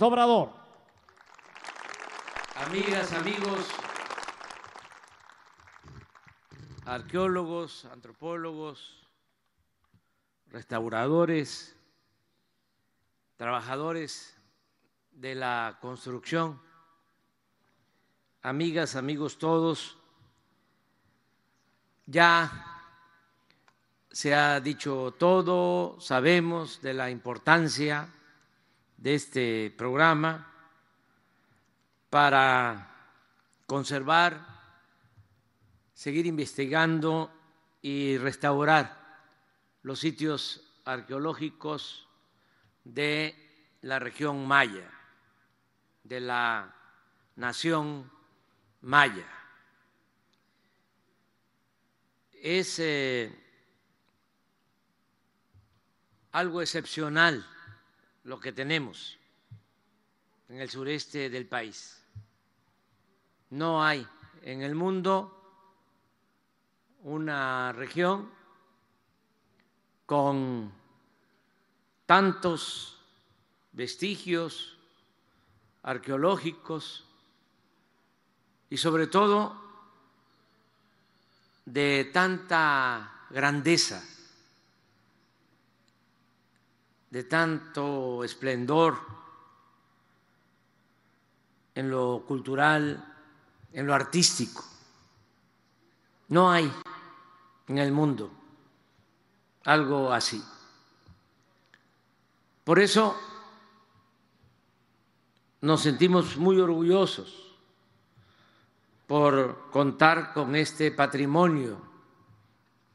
Obrador. Amigas, amigos, arqueólogos, antropólogos, restauradores, trabajadores de la construcción, amigas, amigos todos, ya se ha dicho todo, sabemos de la importancia de este programa para conservar, seguir investigando y restaurar los sitios arqueológicos de la región maya, de la nación maya. Es eh, algo excepcional lo que tenemos en el sureste del país. No hay en el mundo una región con tantos vestigios arqueológicos y sobre todo de tanta grandeza de tanto esplendor en lo cultural, en lo artístico. No hay en el mundo algo así. Por eso nos sentimos muy orgullosos por contar con este patrimonio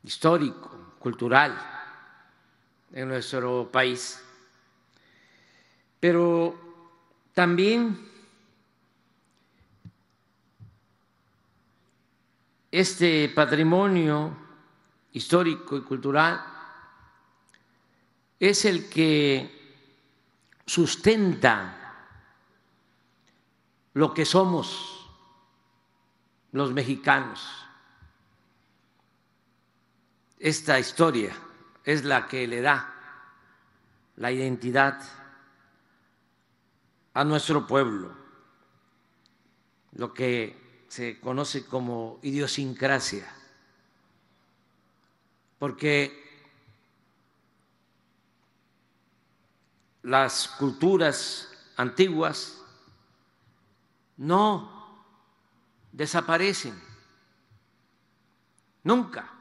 histórico, cultural en nuestro país. Pero también este patrimonio histórico y cultural es el que sustenta lo que somos los mexicanos. Esta historia es la que le da la identidad a nuestro pueblo, lo que se conoce como idiosincrasia, porque las culturas antiguas no desaparecen, nunca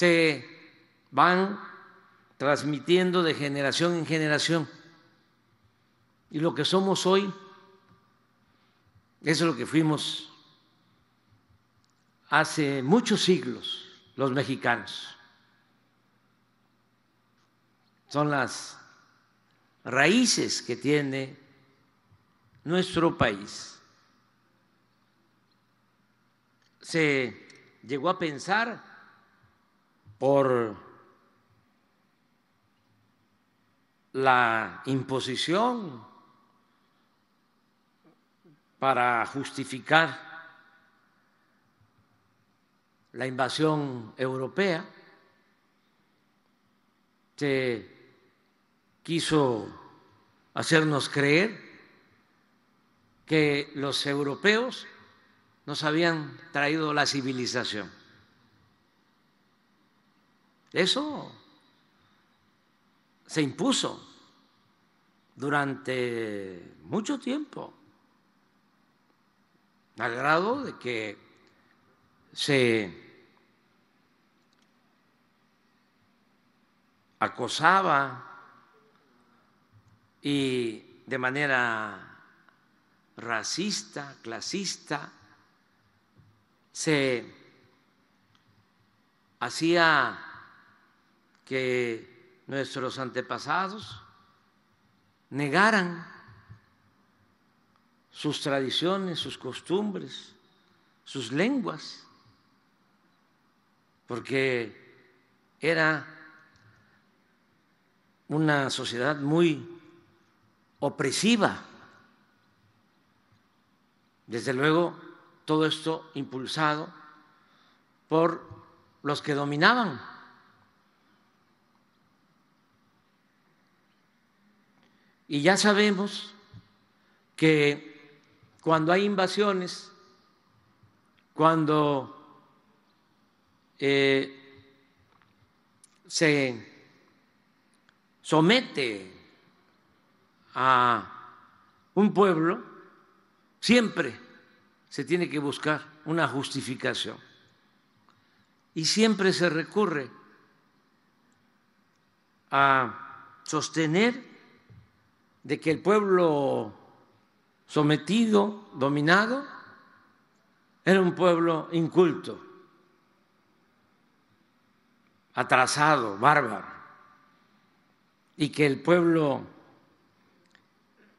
se van transmitiendo de generación en generación. Y lo que somos hoy, eso es lo que fuimos hace muchos siglos los mexicanos. Son las raíces que tiene nuestro país. Se llegó a pensar por la imposición para justificar la invasión europea. Se quiso hacernos creer que los europeos nos habían traído la civilización. Eso se impuso durante mucho tiempo, al grado de que se acosaba y de manera racista, clasista, se hacía que nuestros antepasados negaran sus tradiciones, sus costumbres, sus lenguas, porque era una sociedad muy opresiva. Desde luego, todo esto impulsado por los que dominaban Y ya sabemos que cuando hay invasiones, cuando eh, se somete a un pueblo, siempre se tiene que buscar una justificación. Y siempre se recurre a sostener de que el pueblo sometido, dominado, era un pueblo inculto, atrasado, bárbaro, y que el pueblo,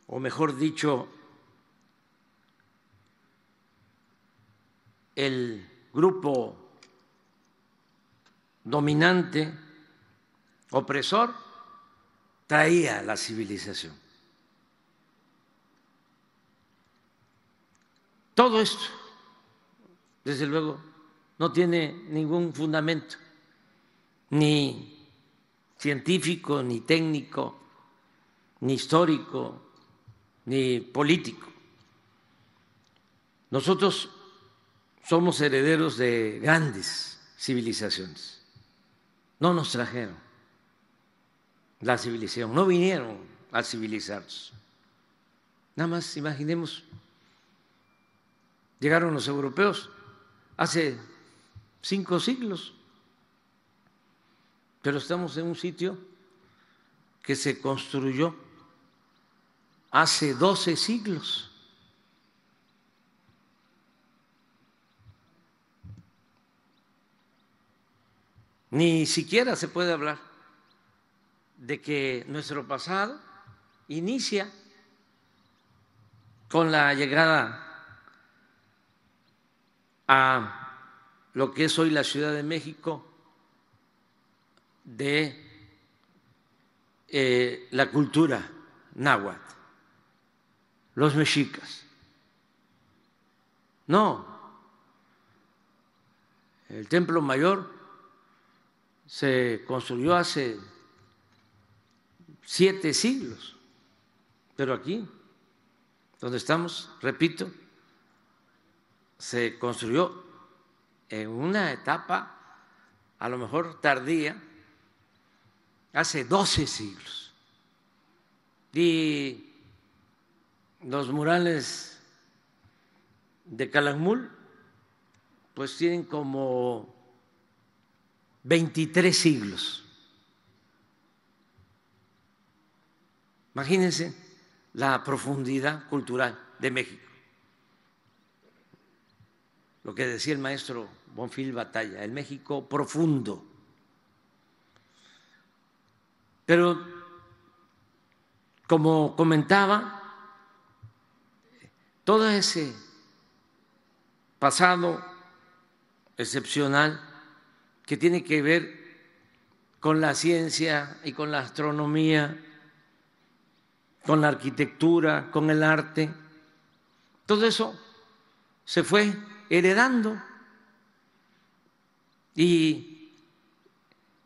o mejor dicho, el grupo dominante, opresor, traía la civilización. Todo esto, desde luego, no tiene ningún fundamento, ni científico, ni técnico, ni histórico, ni político. Nosotros somos herederos de grandes civilizaciones. No nos trajeron la civilización, no vinieron a civilizarnos. Nada más imaginemos, llegaron los europeos hace cinco siglos, pero estamos en un sitio que se construyó hace doce siglos. Ni siquiera se puede hablar de que nuestro pasado inicia con la llegada a lo que es hoy la Ciudad de México de eh, la cultura náhuatl, los mexicas. No, el templo mayor se construyó hace siete siglos, pero aquí, donde estamos, repito, se construyó en una etapa a lo mejor tardía, hace doce siglos. Y los murales de Calakmul pues tienen como 23 siglos. Imagínense la profundidad cultural de México. Lo que decía el maestro Bonfil Batalla, el México profundo. Pero, como comentaba, todo ese pasado excepcional que tiene que ver con la ciencia y con la astronomía, con la arquitectura, con el arte. Todo eso se fue heredando. Y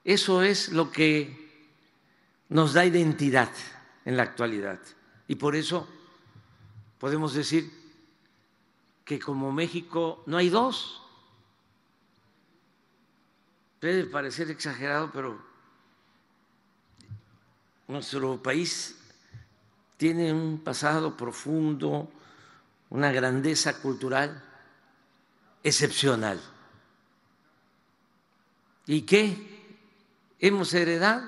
eso es lo que nos da identidad en la actualidad. Y por eso podemos decir que como México no hay dos, Puede parecer exagerado, pero nuestro país tiene un pasado profundo, una grandeza cultural excepcional. ¿Y qué hemos heredado?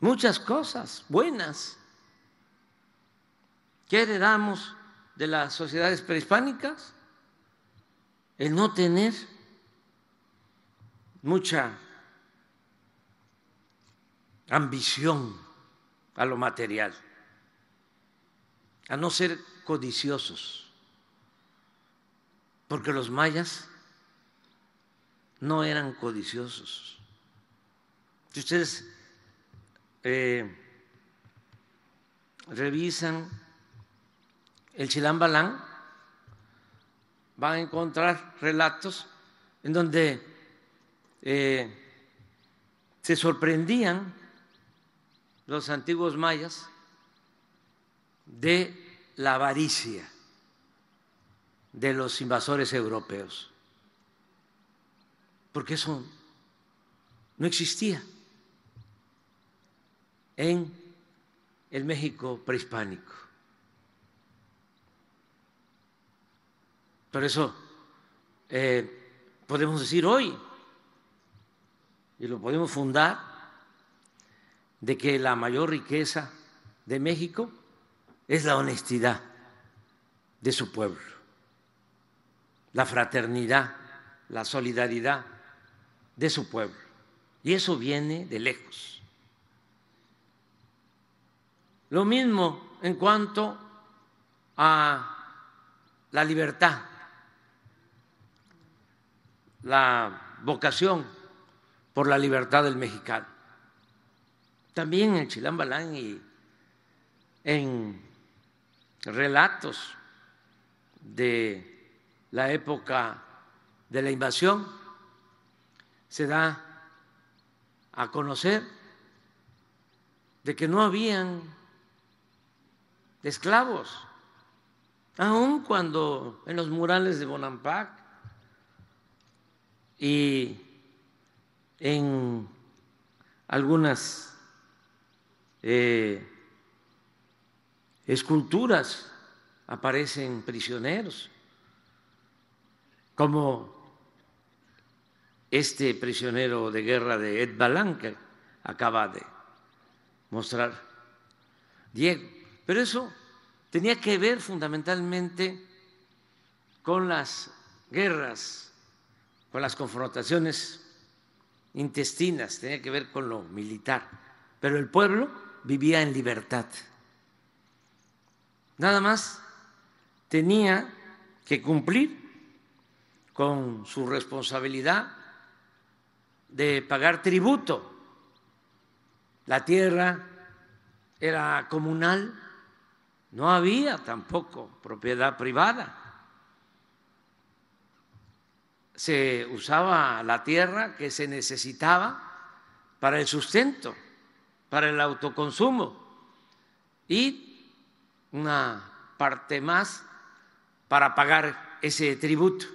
Muchas cosas buenas. ¿Qué heredamos de las sociedades prehispánicas? El no tener mucha ambición a lo material, a no ser codiciosos, porque los mayas no eran codiciosos. Si ustedes eh, revisan el Chilambalán, van a encontrar relatos en donde eh, se sorprendían los antiguos mayas de la avaricia de los invasores europeos, porque eso no existía en el México prehispánico. Por eso eh, podemos decir hoy, y lo podemos fundar, de que la mayor riqueza de México es la honestidad de su pueblo, la fraternidad, la solidaridad de su pueblo. Y eso viene de lejos. Lo mismo en cuanto a la libertad, la vocación por la libertad del mexicano. También en Chilambalán y en relatos de la época de la invasión se da a conocer de que no habían esclavos, aun cuando en los murales de Bonampak y en algunas eh, esculturas aparecen prisioneros, como este prisionero de guerra de Ed Balán acaba de mostrar Diego. Pero eso tenía que ver fundamentalmente con las guerras, con las confrontaciones intestinas, tenía que ver con lo militar. Pero el pueblo vivía en libertad. Nada más tenía que cumplir con su responsabilidad de pagar tributo. La tierra era comunal no había tampoco propiedad privada. Se usaba la tierra que se necesitaba para el sustento, para el autoconsumo y una parte más para pagar ese tributo,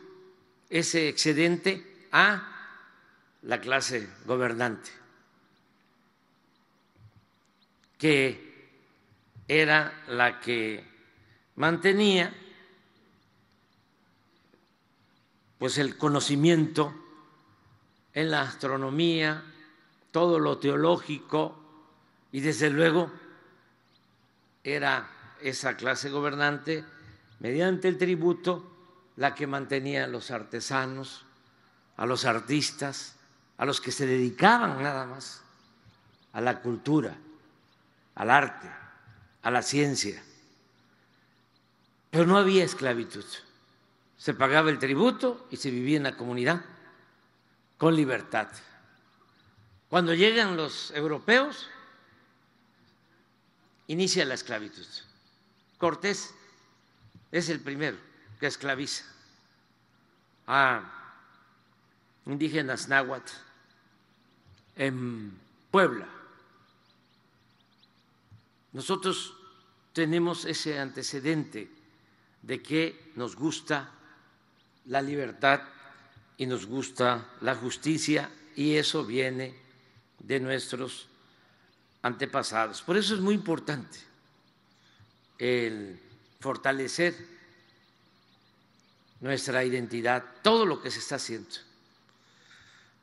ese excedente a la clase gobernante, que era la que mantenía pues el conocimiento en la astronomía, todo lo teológico y desde luego era esa clase gobernante mediante el tributo la que mantenía a los artesanos, a los artistas, a los que se dedicaban nada más a la cultura, al arte a la ciencia. Pero no había esclavitud. Se pagaba el tributo y se vivía en la comunidad con libertad. Cuando llegan los europeos, inicia la esclavitud. Cortés es el primero que esclaviza a indígenas náhuatl en Puebla nosotros tenemos ese antecedente de que nos gusta la libertad y nos gusta la justicia y eso viene de nuestros antepasados. Por eso es muy importante el fortalecer nuestra identidad, todo lo que se está haciendo.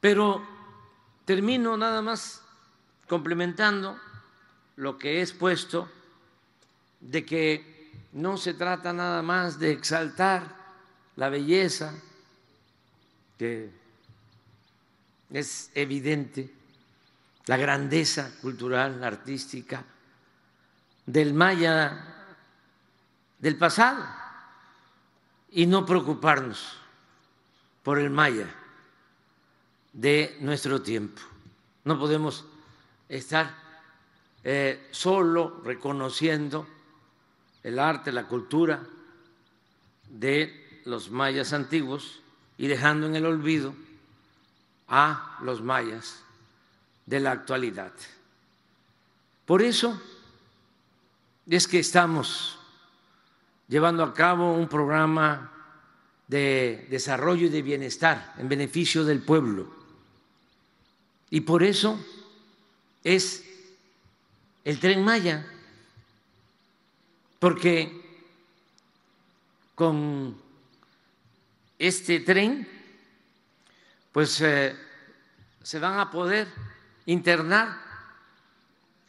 Pero termino nada más complementando lo que he expuesto de que no se trata nada más de exaltar la belleza, que es evidente, la grandeza cultural, artística del maya del pasado y no preocuparnos por el maya de nuestro tiempo. No podemos estar eh, solo reconociendo el arte, la cultura de los mayas antiguos y dejando en el olvido a los mayas de la actualidad. Por eso es que estamos llevando a cabo un programa de desarrollo y de bienestar en beneficio del pueblo. Y por eso es el tren Maya, porque con este tren, pues eh, se van a poder internar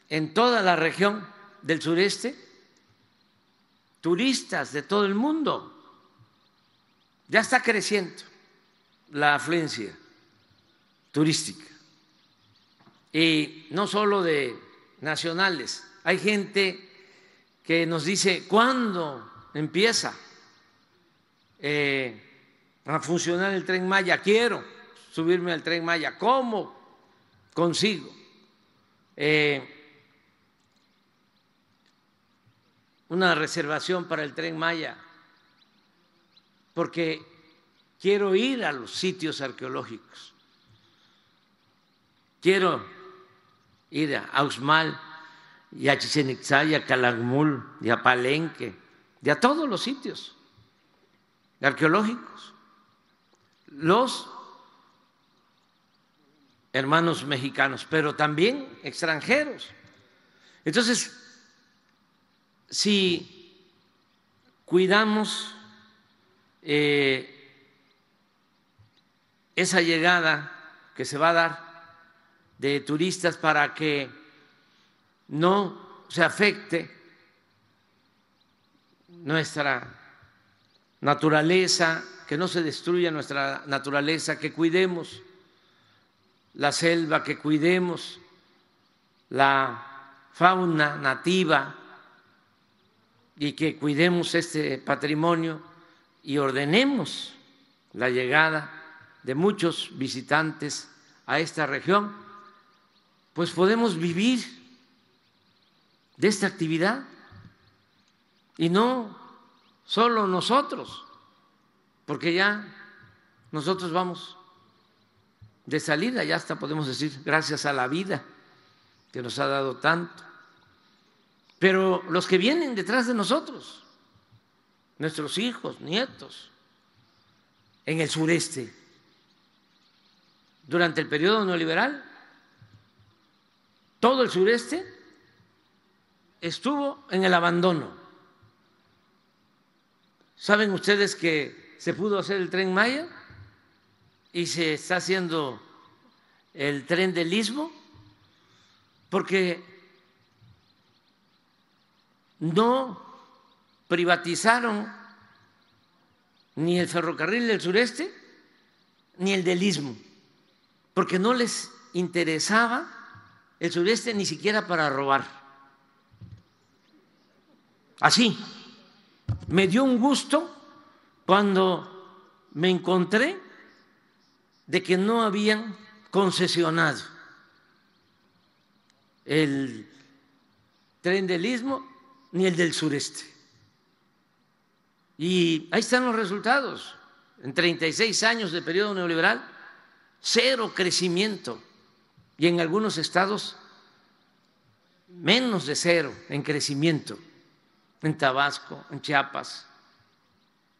en toda la región del sureste turistas de todo el mundo. Ya está creciendo la afluencia turística. Y no solo de nacionales, hay gente que nos dice, ¿cuándo empieza eh, a funcionar el tren Maya? Quiero subirme al tren Maya. ¿Cómo consigo? Eh, una reservación para el tren Maya, porque quiero ir a los sitios arqueológicos, quiero ir a Auxmal y a Chichen Itza y a Calakmul y a Palenque y a todos los sitios arqueológicos. Los hermanos mexicanos, pero también extranjeros. Entonces, si cuidamos eh, esa llegada que se va a dar de turistas para que no se afecte nuestra naturaleza, que no se destruya nuestra naturaleza, que cuidemos la selva, que cuidemos la fauna nativa y que cuidemos este patrimonio y ordenemos la llegada de muchos visitantes a esta región, pues podemos vivir de esta actividad y no solo nosotros, porque ya nosotros vamos de salida, ya hasta podemos decir gracias a la vida que nos ha dado tanto pero los que vienen detrás de nosotros, nuestros hijos, nietos, en el sureste, durante el periodo neoliberal, todo el sureste estuvo en el abandono. ¿Saben ustedes que se pudo hacer el tren Maya y se está haciendo el tren del Istmo? Porque no privatizaron ni el ferrocarril del sureste ni el del istmo, porque no les interesaba el sureste ni siquiera para robar. Así, me dio un gusto cuando me encontré de que no habían concesionado el tren del istmo ni el del sureste. Y ahí están los resultados. En 36 años de periodo neoliberal, cero crecimiento. Y en algunos estados, menos de cero en crecimiento. En Tabasco, en Chiapas,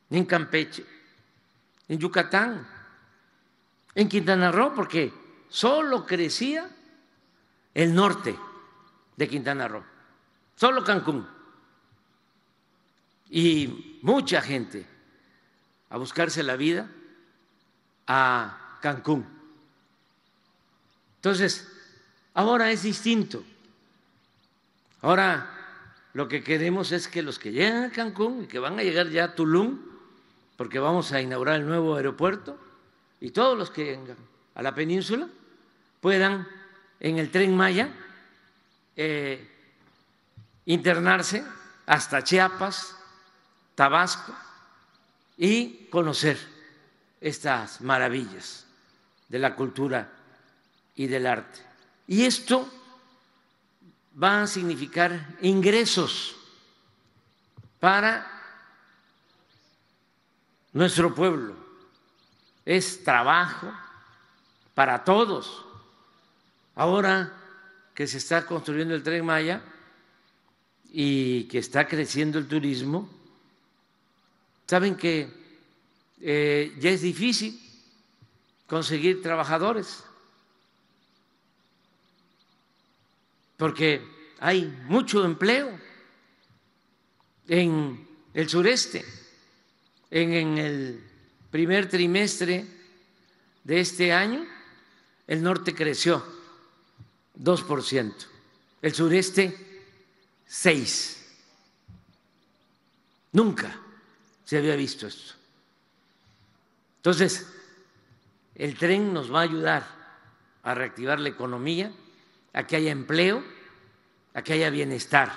en Campeche, en Yucatán, en Quintana Roo, porque solo crecía el norte de Quintana Roo, solo Cancún y mucha gente a buscarse la vida a Cancún. Entonces, ahora es distinto. Ahora lo que queremos es que los que llegan a Cancún y que van a llegar ya a Tulum, porque vamos a inaugurar el nuevo aeropuerto, y todos los que vengan a la península puedan en el tren Maya eh, internarse hasta Chiapas, Tabasco y conocer estas maravillas de la cultura y del arte. Y esto va a significar ingresos para nuestro pueblo. Es trabajo para todos. Ahora que se está construyendo el tren Maya y que está creciendo el turismo, saben que eh, ya es difícil conseguir trabajadores, porque hay mucho empleo en el sureste, en, el primer trimestre de este año, el norte creció 2%, el sureste 6%. Nunca se había visto esto. Entonces, el tren nos va a ayudar a reactivar la economía, a que haya empleo, a que haya bienestar.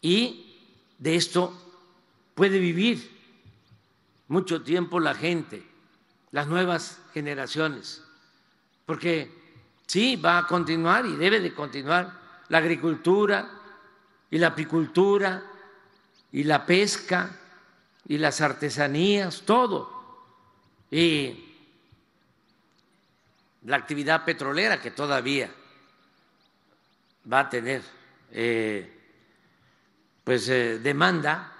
Y de esto puede vivir mucho tiempo la gente, las nuevas generaciones, porque sí, va a continuar y debe de continuar la agricultura y la apicultura y la pesca y las artesanías, todo. Y la actividad petrolera que todavía va a tener eh, pues eh, demanda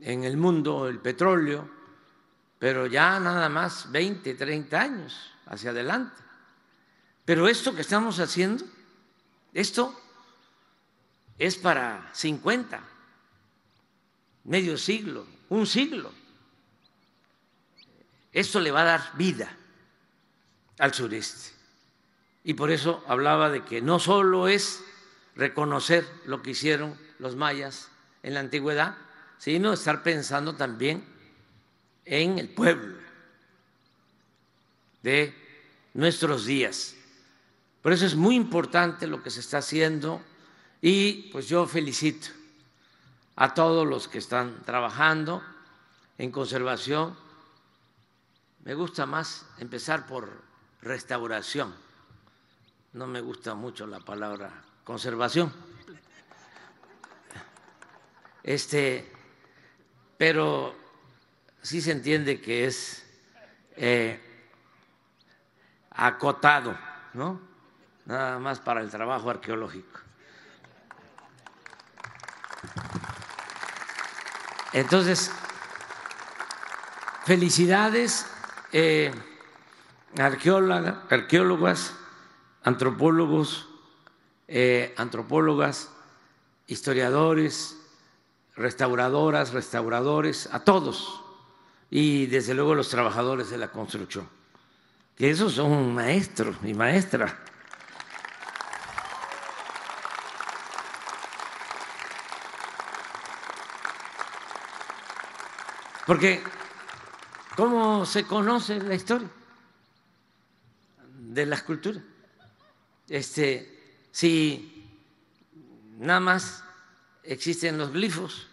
en el mundo el petróleo, pero ya nada más 20, 30 años hacia adelante. Pero esto que estamos haciendo, esto es para 50, medio siglo, un siglo. Esto le va a dar vida al sureste. Y por eso hablaba de que no solo es reconocer lo que hicieron los mayas en la antigüedad, sino estar pensando también en el pueblo de nuestros días. Por eso es muy importante lo que se está haciendo y pues yo felicito a todos los que están trabajando en conservación. Me gusta más empezar por restauración. No me gusta mucho la palabra conservación. Este, pero sí se entiende que es eh, acotado, ¿no? Nada más para el trabajo arqueológico. Entonces, felicidades, eh, arqueólogas, antropólogos, eh, antropólogas, historiadores, restauradoras, restauradores, a todos, y desde luego los trabajadores de la construcción, que esos son maestros y maestras. Porque, ¿cómo se conoce la historia de la escultura? Este, si nada más existen los glifos,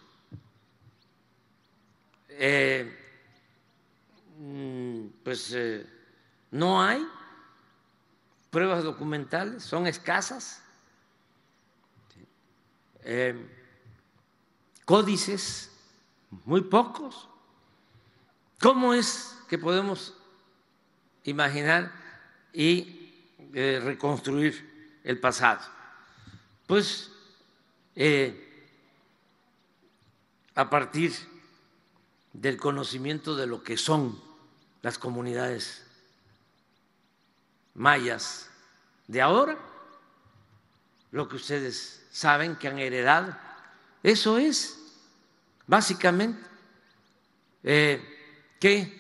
eh, mm, pues eh, no hay pruebas documentales, son escasas, eh, códices, muy pocos. ¿Cómo es que podemos imaginar y reconstruir el pasado? Pues a partir del conocimiento de lo que son las comunidades mayas de ahora, lo que ustedes saben que han heredado. Eso es, básicamente, eh, que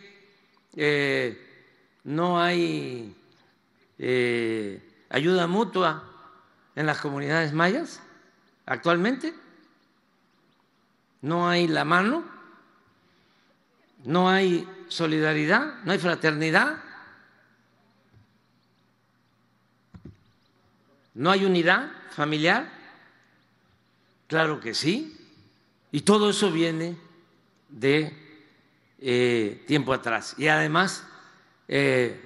eh, no hay eh, ayuda mutua en las comunidades mayas actualmente, no hay la mano no hay solidaridad, no hay fraternidad, no hay unidad familiar. Claro que sí. Y todo eso viene de eh, tiempo atrás. Y además, eh,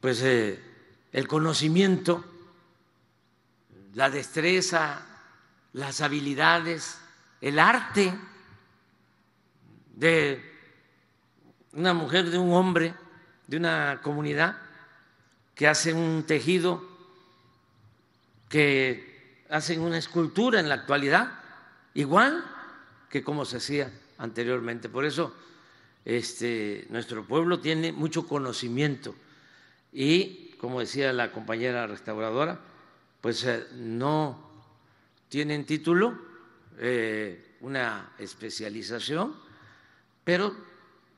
pues eh, el conocimiento, la destreza, las habilidades, el arte de una mujer, de un hombre, de una comunidad que hace un tejido que hacen una escultura en la actualidad, igual que como se hacía anteriormente. Por eso este, nuestro pueblo tiene mucho conocimiento y, como decía la compañera restauradora, pues eh, no tienen título, eh, una especialización, pero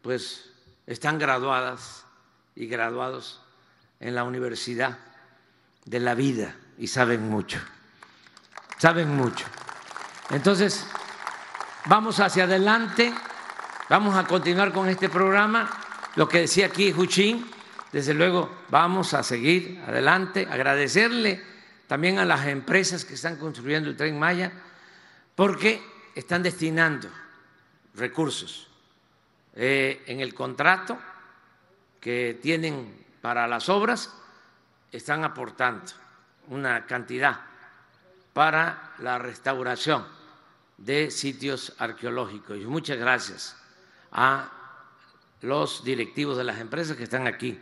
pues están graduadas y graduados en la universidad de la vida y saben mucho, saben mucho. Entonces, vamos hacia adelante, vamos a continuar con este programa. Lo que decía aquí Juchín, desde luego vamos a seguir adelante, agradecerle también a las empresas que están construyendo el tren Maya, porque están destinando recursos eh, en el contrato que tienen para las obras, están aportando una cantidad para la restauración de sitios arqueológicos. Y muchas gracias a los directivos de las empresas que están aquí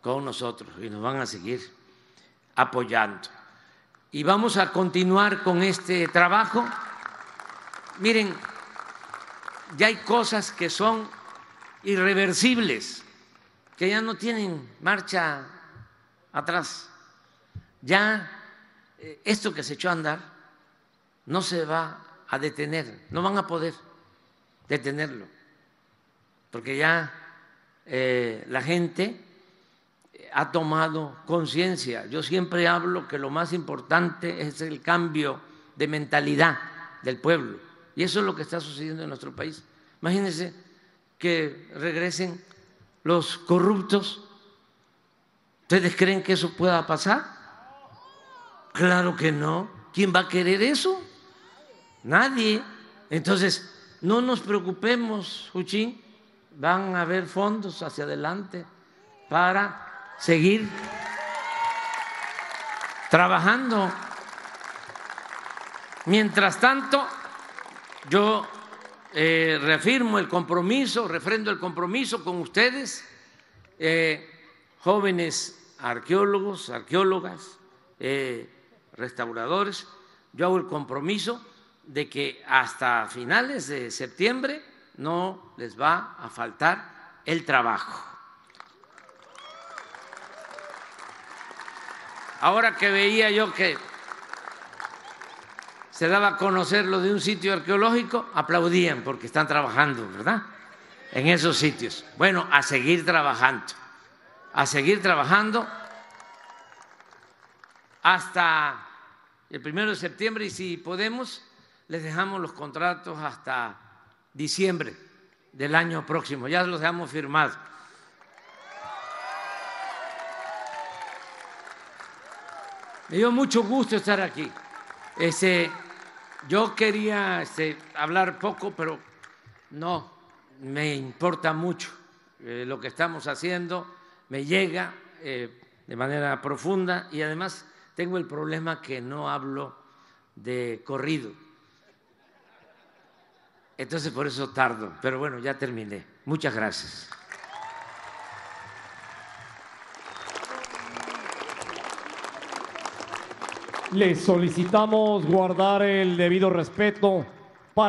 con nosotros y nos van a seguir apoyando. Y vamos a continuar con este trabajo. Miren, ya hay cosas que son irreversibles, que ya no tienen marcha atrás. Ya eh, esto que se echó a andar no se va a detener, no van a poder detenerlo, porque ya eh, la gente ha tomado conciencia. Yo siempre hablo que lo más importante es el cambio de mentalidad del pueblo, y eso es lo que está sucediendo en nuestro país. Imagínense que regresen los corruptos. ¿Ustedes creen que eso pueda pasar? Claro que no. ¿Quién va a querer eso? Nadie. Entonces, no nos preocupemos, Juchín, van a haber fondos hacia adelante para seguir trabajando. Mientras tanto, yo eh, reafirmo el compromiso, refrendo el compromiso con ustedes, eh, jóvenes arqueólogos, arqueólogas, eh, restauradores. Yo hago el compromiso de que hasta finales de septiembre no les va a faltar el trabajo. Ahora que veía yo que se daba a conocer lo de un sitio arqueológico, aplaudían porque están trabajando, ¿verdad? En esos sitios. Bueno, a seguir trabajando, a seguir trabajando hasta el primero de septiembre y si podemos, les dejamos los contratos hasta diciembre del año próximo. Ya los hemos firmado. Me dio mucho gusto estar aquí. Ese, yo quería este, hablar poco, pero no, me importa mucho eh, lo que estamos haciendo, me llega eh, de manera profunda y además tengo el problema que no hablo de corrido. Entonces por eso tardo, pero bueno, ya terminé. Muchas gracias. Les solicitamos guardar el debido respeto